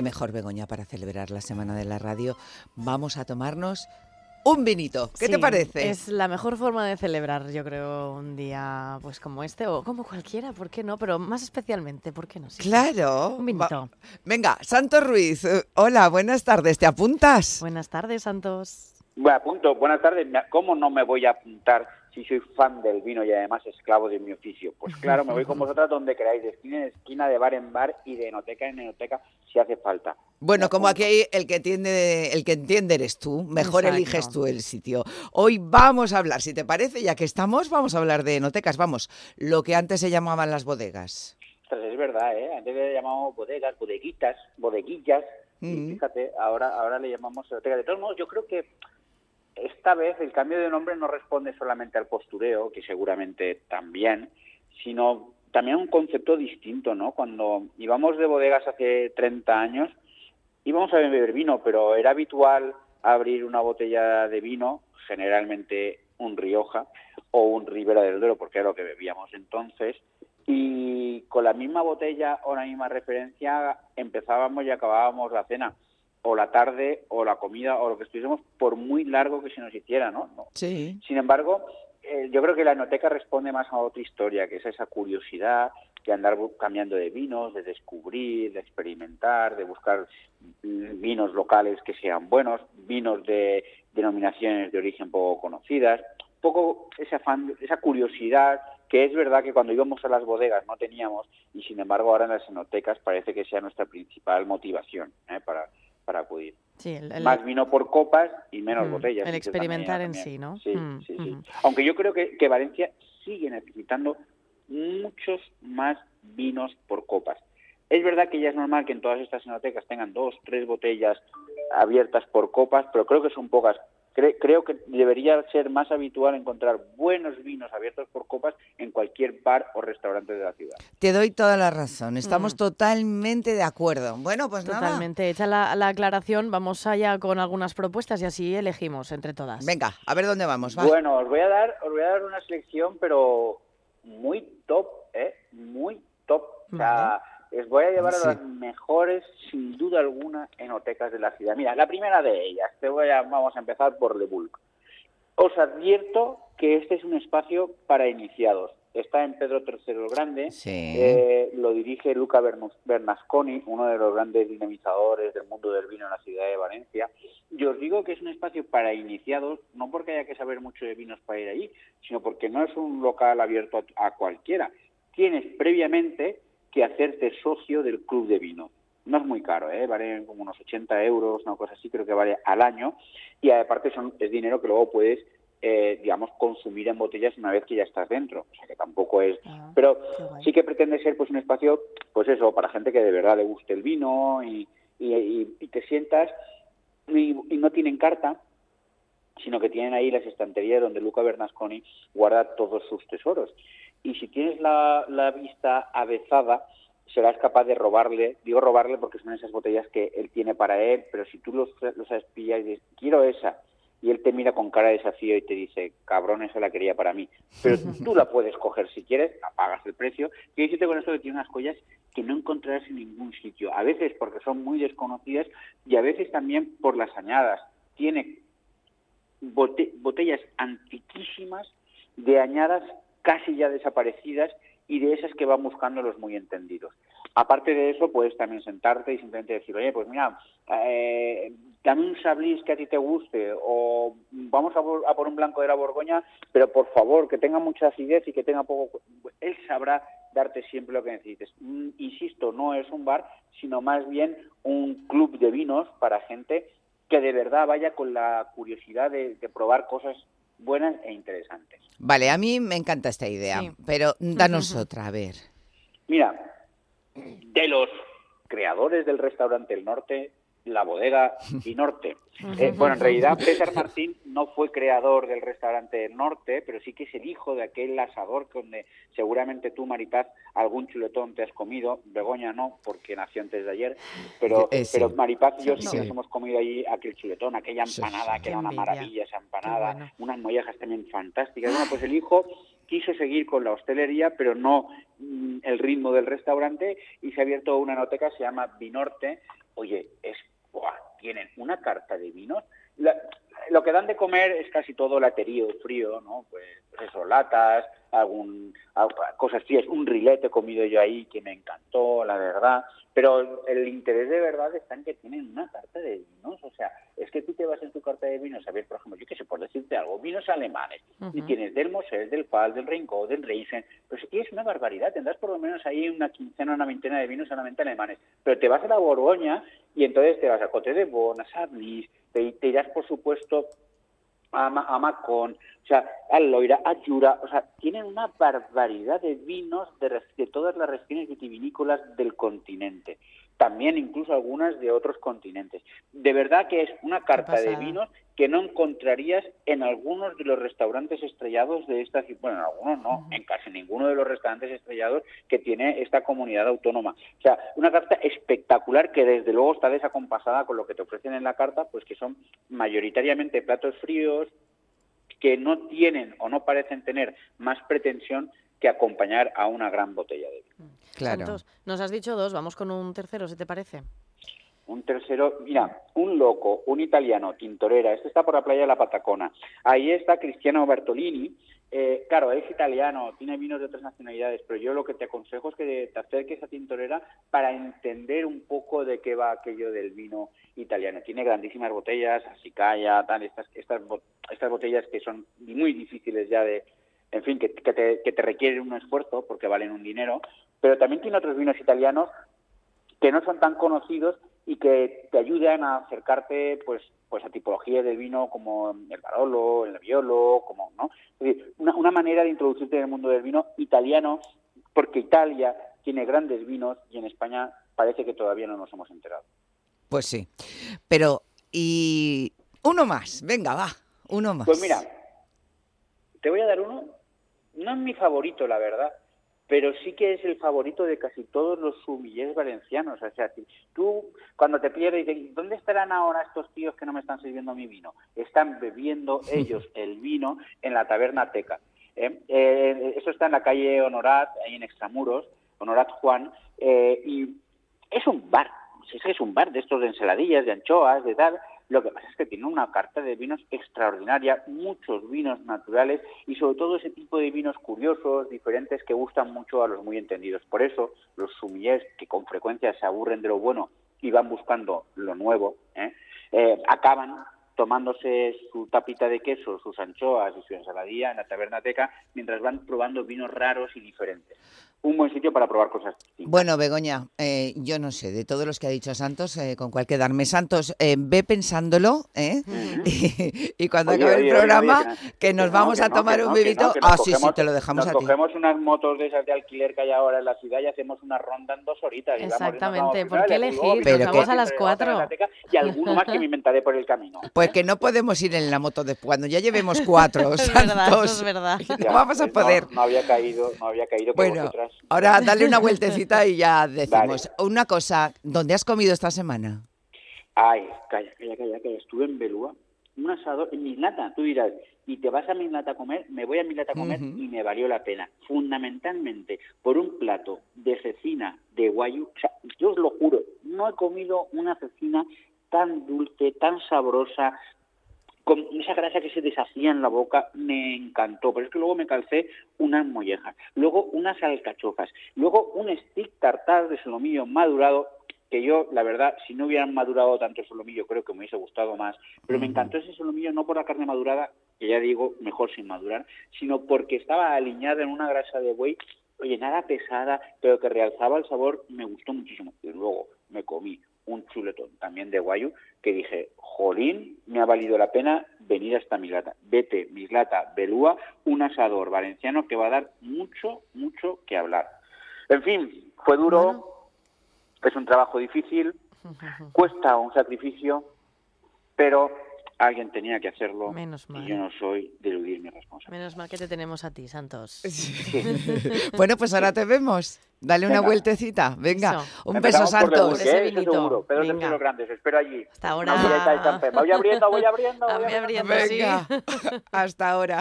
qué mejor Begoña para celebrar la Semana de la Radio. Vamos a tomarnos un vinito. ¿Qué te parece? Es la mejor forma de celebrar, yo creo, un día pues como este o como cualquiera, ¿por qué no? Pero más especialmente, ¿por qué no? claro. Un vinito. Venga, Santos Ruiz. Hola, buenas tardes. ¿Te apuntas? Buenas tardes, Santos. Bueno, apunto. Buenas tardes. ¿Cómo no me voy a apuntar si soy fan del vino y además esclavo de mi oficio? Pues claro, me voy con vosotras donde queráis, de esquina en esquina, de bar en bar y de enoteca en enoteca si hace falta. Bueno, como aquí el que entiende, el que entiende eres tú, mejor eliges tú el sitio. Hoy vamos a hablar, si te parece, ya que estamos, vamos a hablar de enotecas, vamos, lo que antes se llamaban las bodegas. Pues es verdad, ¿eh? Antes le llamamos bodegas, bodeguitas, bodeguillas, y mm. fíjate, ahora, ahora le llamamos enotecas. De todos modos, yo creo que esta vez el cambio de nombre no responde solamente al postureo, que seguramente también, sino también a un concepto distinto, ¿no? Cuando íbamos de bodegas hace 30 años, íbamos a beber vino, pero era habitual abrir una botella de vino, generalmente un Rioja o un Ribera del Duero, porque era lo que bebíamos entonces, y con la misma botella o la misma referencia empezábamos y acabábamos la cena o la tarde o la comida o lo que estuviésemos por muy largo que se nos hiciera, ¿no? Sí. Sin embargo, eh, yo creo que la enoteca responde más a otra historia, que es esa curiosidad de andar cambiando de vinos, de descubrir, de experimentar, de buscar vinos locales que sean buenos, vinos de denominaciones de origen poco conocidas, poco ese afán, esa curiosidad que es verdad que cuando íbamos a las bodegas no teníamos y sin embargo ahora en las enotecas parece que sea nuestra principal motivación ¿eh? para, para acudir. Más vino por copas y menos mm, botellas. El experimentar en sí, ¿no? Sí, mm, sí, sí. Aunque yo creo que, que Valencia sigue necesitando muchos más vinos por copas. Es verdad que ya es normal que en todas estas enotecas tengan dos, tres botellas abiertas por copas, pero creo que son pocas creo que debería ser más habitual encontrar buenos vinos abiertos por copas en cualquier bar o restaurante de la ciudad. Te doy toda la razón, estamos mm. totalmente de acuerdo. Bueno, pues nada. Totalmente, hecha la, aclaración, vamos allá con algunas propuestas y así elegimos entre todas. Venga, a ver dónde vamos. Bueno, os voy a dar, os voy a dar una selección, pero muy top, ¿eh? Muy top. O sea, les voy a llevar a las mejores, sin duda alguna, enotecas de la ciudad. Mira, la primera de ellas, te voy a, vamos a empezar por Le Bulk. Os advierto que este es un espacio para iniciados. Está en Pedro III el Grande, eh, lo dirige Luca Bernasconi, uno de los grandes dinamizadores del mundo del vino en la ciudad de Valencia. Y os digo que es un espacio para iniciados, no porque haya que saber mucho de vinos para ir allí, sino porque no es un local abierto a cualquiera. Tienes previamente que hacerte socio del club de vino. No es muy caro, ¿eh? vale como unos 80 euros, una cosa así, creo que vale al año. Y aparte son, es dinero que luego puedes, eh, digamos, consumir en botellas una vez que ya estás dentro. O sea que tampoco es. Ah, pero sí que pretende ser pues un espacio, pues eso, para gente que de verdad le guste el vino y, y, te sientas y, no tienen carta, sino que tienen ahí las estanterías donde Luca Bernasconi guarda todos sus tesoros y si tienes la, la vista avezada, serás capaz de robarle, digo robarle porque son esas botellas que él tiene para él, pero si tú los, los sabes y dices, quiero esa, y él te mira con cara de desafío y te dice, cabrón, esa la quería para mí, pero tú la puedes coger si quieres, pagas el precio, y decirte con esto que tiene unas joyas que no encontrarás en ningún sitio, a veces porque son muy desconocidas y a veces también por las añadas. Tiene botellas antiquísimas de añadas casi ya desaparecidas y de esas que van buscando los muy entendidos. Aparte de eso, puedes también sentarte y simplemente decir, oye, pues mira, eh, dame un sablis que a ti te guste o vamos a por, un blanco de la Borgoña, pero por favor, que tenga mucha acidez y que tenga poco... Él sabrá darte siempre lo que necesites. Mm, insisto, no es un bar, sino más bien un club de vinos para gente que de verdad vaya con la curiosidad de probar cosas buenas e interesantes. Vale, a mí me encanta esta idea, pero danos otra, a ver. Mira, de los creadores del restaurante El Norte, la bodega y Norte. Eh, bueno, en realidad César Martín no fue creador del restaurante Norte, pero sí que es el hijo de aquel asador donde seguramente tú, Maripaz, algún chuletón te has comido. Begoña no, porque nació antes de ayer, pero, eh, pero Maripaz y yo sí, nos hemos comido allí aquel chuletón, aquella empanada, que era una maravilla esa empanada, unas mollejas también fantásticas. Bueno, pues el hijo quiso seguir con la hostelería, pero no mm, el ritmo del restaurante y se ha abierto una noteca, se llama Binorte, oye, es, tienen una carta de vinos. Lo que dan de comer es casi todo laterío frío, ¿no? Pues, pues eso, latas, algún cosas frías, un rilete he comido yo ahí que me encantó, la verdad. Pero el interés de verdad está en que tienen una carta de vinos. O sea, es que tú te vas en tu carta de vinos a ver, por ejemplo, yo qué sé, por decirte algo, vinos alemanes. Y tienes del Mosel, del Pal, del Rincón, del Reisen. Pues aquí es una barbaridad. Tendrás por lo menos ahí una quincena, una veintena de vinos solamente alemanes. Pero te vas a la Borgoña y entonces te vas a Cote de Bon, a Sablis, te, te irás, por supuesto, a, Macón, o sea, a Loira, a Jura, o sea, tienen una barbaridad de vinos de, de todas las regiones vitivinícolas del continente también incluso algunas de otros continentes. De verdad que es una carta de vinos que no encontrarías en algunos de los restaurantes estrellados de esta bueno, en algunos no, en casi ninguno de los restaurantes estrellados que tiene esta comunidad autónoma. O sea, una carta espectacular que desde luego está desacompasada con lo que te ofrecen en la carta, pues que son mayoritariamente platos fríos que no tienen o no parecen tener más pretensión que acompañar a una gran botella de vino. Claro. Nos has dicho dos, vamos con un tercero, si te parece. Un tercero, mira, un loco, un italiano, Tintorera, este está por la playa de la Patacona. Ahí está Cristiano Bertolini, eh, claro, es italiano, tiene vinos de otras nacionalidades, pero yo lo que te aconsejo es que te acerques a Tintorera para entender un poco de qué va aquello del vino italiano. Tiene grandísimas botellas, calla, tal, estas, estas, estas botellas que son muy difíciles ya de, en fin, que, te, que te requieren un esfuerzo porque valen un dinero, pero también tiene otros vinos italianos que no son tan conocidos y que te ayudan a acercarte pues pues a tipologías del vino como el Barolo, el Nebbiolo, como no, es decir, una, una manera de introducirte en el mundo del vino italiano, porque Italia tiene grandes vinos y en España parece que todavía no nos hemos enterado. Pues sí, pero y uno más, venga, va, uno más. Pues mira, te voy a dar uno, no es mi favorito, la verdad, pero sí que es el favorito de casi todos los sumillés valencianos. O sea, tú cuando te pierdes dices, ¿dónde estarán ahora estos tíos que no me están sirviendo mi vino? Están bebiendo ellos el vino en la taberna Teca. ¿eh? Eh, eso está en la calle Honorat, ahí en Extramuros, Honorat Juan, eh, y es un bar, es un bar de estos de ensaladillas, de anchoas, de tal, lo que pasa es que tiene una carta de vinos extraordinaria, muchos vinos naturales y sobre todo ese tipo de vinos curiosos, diferentes, que gustan mucho a los muy entendidos. Por eso los sumillés, que con frecuencia se aburren de lo bueno y van buscando lo nuevo, ¿eh? Eh, acaban tomándose su tapita de queso, sus anchoas y su ensaladilla en la tabernateca mientras van probando vinos raros y diferentes un buen sitio para probar cosas Bueno, Begoña, eh, yo no sé, de todos los que ha dicho Santos, eh, con cuál quedarme. Santos, eh, ve pensándolo, ¿eh? y, cuando acabe el programa, que, nos vamos a tomar un bebito. ah, sí, sí, te lo dejamos a ti. cogemos unas motos de esas de alquiler que hay ahora en la ciudad y hacemos una ronda en dos horitas. Exactamente, ¿por qué elegir? Pero vamos a las cuatro. Y alguno más que me inventaré por el camino. Pues que no podemos ir en la moto después, cuando ya llevemos cuatro, Santos. es verdad, no vamos a poder. No, había caído, no había caído bueno, Ahora dale una vueltecita y ya decimos. Una cosa, ¿dónde has comido esta semana? Ay, calla, calla, calla, calla. Estuve en Belúa, un asador, en Mislata. Tú dirás, y te vas a Mislata a comer, me voy a Mislata a comer y me valió la pena. Fundamentalmente por un plato de cecina de guayu. O sea, yo os lo juro, no he comido una cecina tan dulce, tan sabrosa, con esa grasa que se deshacía en la boca, me encantó. Pero es que luego me calcé unas mollejas, luego unas alcachofas, luego un stick tartar de solomillo madurado, que yo, la verdad, si no hubieran madurado tanto el solomillo, creo que me hubiese gustado más. Pero me encantó ese solomillo no por la carne madurada, que ya digo, mejor sin madurar, sino porque estaba aliñada en una grasa de buey, oye, nada pesada, pero que realzaba el sabor, me gustó muchísimo. Y luego me comí un chuletón también de guayu, que dije, jolín, me ha valido la pena venir hasta Mislata. Vete, Mislata, Belúa, un asador valenciano que va a dar mucho, mucho que hablar. En fin, fue duro, es un trabajo difícil, cuesta un sacrificio, pero alguien tenía que hacerlo Menos mal. y yo no soy de eludir mi responsabilidad. Menos mal que te tenemos a ti, Santos. bueno, pues ahora te vemos. Dale una vueltecita. Venga, un beso, Santos. ¿eh? seguro. Pedro Venga. los Grandes, espero allí. Hasta ahora. Voy abriendo, voy abriendo, voy abriendo. abriendo Venga, hasta ahora.